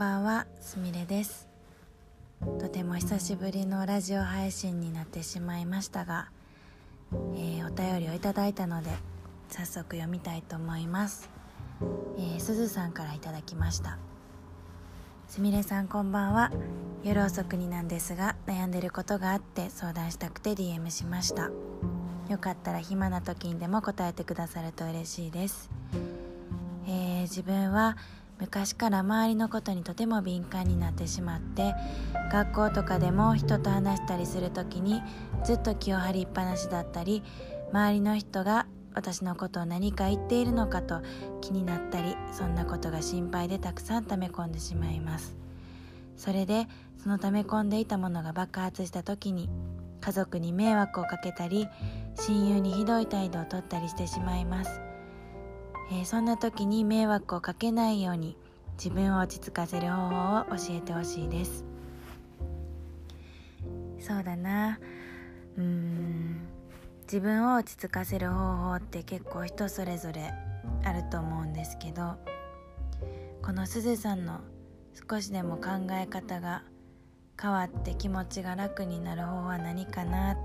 ばんはすみれです。とても久しぶりのラジオ配信になってしまいましたが、えー、お便りをいただいたので早速読みたいと思います、えー、すずさんからいただきました。すみれさんこんばんは。夜遅くになんですが悩んでることがあって相談したくて DM しました。よかったら暇な時にでも答えてくださると嬉しいです、えー自分は昔から周りのことにとても敏感になってしまって学校とかでも人と話したりする時にずっと気を張りっぱなしだったり周りの人が私のことを何か言っているのかと気になったりそんなことが心配でたくさん溜め込んでしまいます。それでその溜め込んでいたものが爆発した時に家族に迷惑をかけたり親友にひどい態度をとったりしてしまいます。えーそんな時に迷惑をかけないように自分を落ち着かせる方法を教えてほしいです。そうだな。うーん。自分を落ち着かせる方法って結構人それぞれあると思うんですけどこのすずさんの少しでも考え方が変わって気持ちが楽になる方法は何かなって、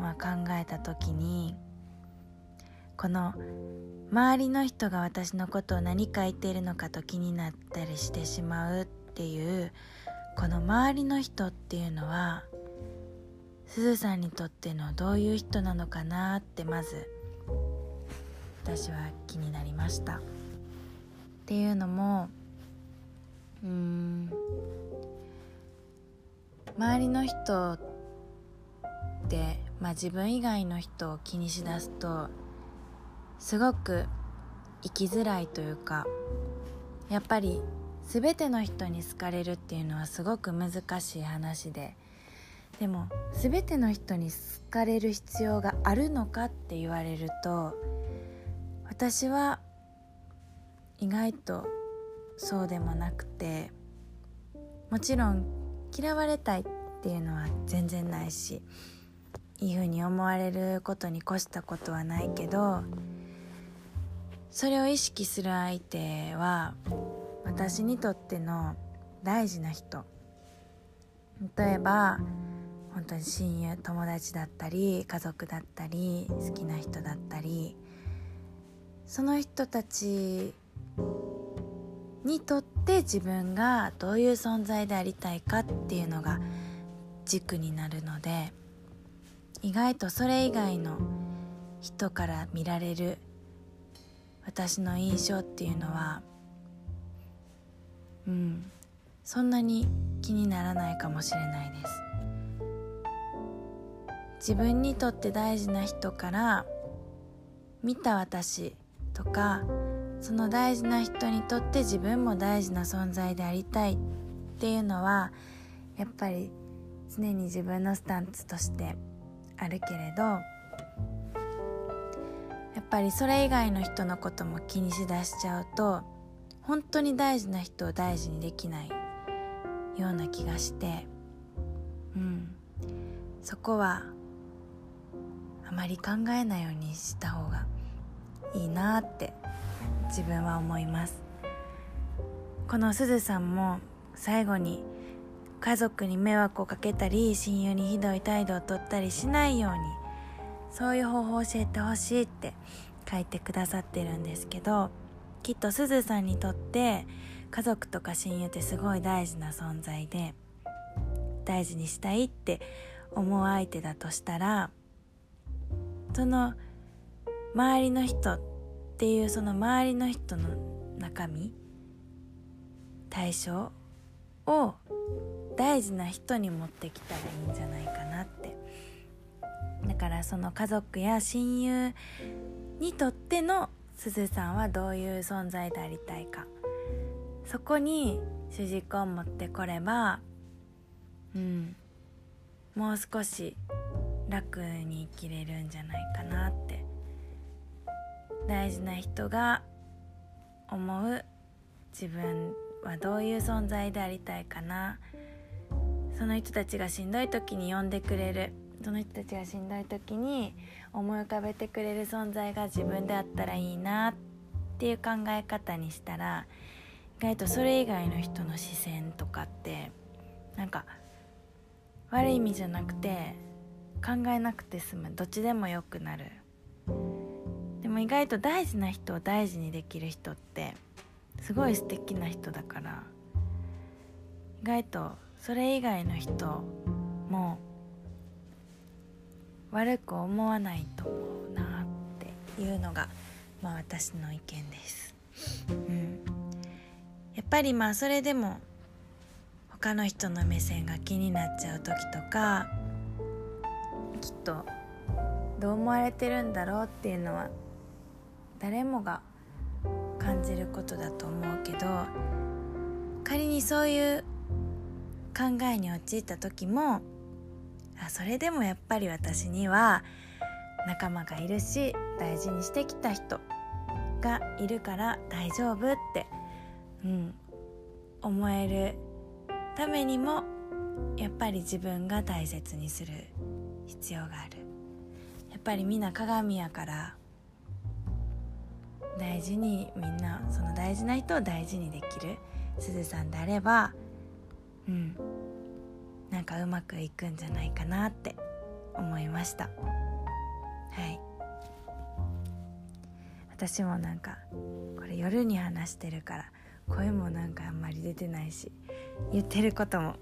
まあ、考えた時にこの周りの人が私のことを何か言っているのかと気になったりしてしまうっていうこの周りの人っていうのはすずさんにとってのどういう人なのかなってまず私は気になりました。っていうのもうーん周りの人って、まあ、自分以外の人を気にしだすとすごく生きづらいというかやっぱり全ての人に好かれるっていうのはすごく難しい話ででも全ての人に好かれる必要があるのかって言われると私は意外とそうでもなくてもちろん嫌われたいっていうのは全然ないしいい風に思われることに越したことはないけどそれを意識する相手は私にとっての大事な人。例えば本当に親友友達だったり家族だったり好きな人だったりその人たちにとって自分がどういう存在でありたいかっていうのが軸になるので意外とそれ以外の人から見られる私の印象っていうのはうんそんなに気にならないかもしれないです。自分にとって大事な人から見た私とかその大事な人にとって自分も大事な存在でありたいっていうのはやっぱり常に自分のスタンスとしてあるけれどっぱりそれ以外の人のことも気にしだしちゃうと本当に大事な人を大事にできないような気がしてうん。そこはあまり考えないようにした方がいいなって自分は思います。このすずさんも最後に家族に迷惑をかけたり親友にひどい態度をとったりしないようにそういう方法を教えてほしいって書いてくださってるんですけどきっとすずさんにとって家族とか親友ってすごい大事な存在で大事にしたいって思う相手だとしたらその周りの人っていうその周りの人の中身対象を大事な人に持ってきたらいいんじゃないかな。からその家族や親友にとってのすずさんはどういう存在でありたいか。そこに主軸を持ってこればうんもう少し楽に生きれるんじゃないかなって大事な人が思う自分はどういう存在でありたいかな。その人たちがしんどい時に呼んでくれる。その人たちがしんどい時に思い浮かべてくれる存在が自分であったらいいなっていう考え方にしたら意外とそれ以外の人の視線とかってなんか悪い意味じゃなくて考えなくて済む。どっちでもよくなる。でも意外と大事な人を大事にできる人ってすごい素敵な人だから意外とそれ以外の人も悪く思わないと思うなっていうのが、まあ、私の意見です。うん、やっぱりまあそれでも他の人の目線が気になっちゃう時とかきっとどう思われてるんだろうっていうのは誰もが感じることだと思うけど仮にそういう考えに陥った時もそれでもやっぱり私には仲間がいるし大事にしてきた人がいるから大丈夫って、うん、思えるためにもやっぱり自分が大切にする必要がある。やっぱりみんな鏡やから大事にみんなその大事な人を大事にできるすずさんであればうんなんかうまくいくんじゃないかなって思いました。はい。私もなんかこれ夜に話してるから声もなんかあんまり出てないし言ってることも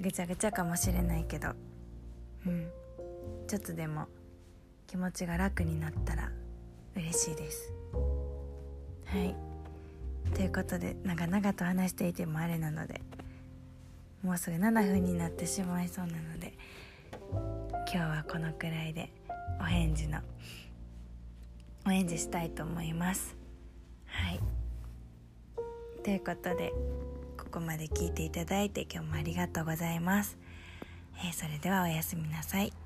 ぐちゃぐちゃかもしれないけど。うん。ちょっとでも気持ちが楽になったら嬉しいです。はい。ということで長々と話していてもあれなのでもうすぐ7分になってしまいそうなので今日はこのくらいでお返事のお返事したいと思います。はい。ということでここまで聞いていただいて今日もありがとうございます、えー、それではおやすみなさい。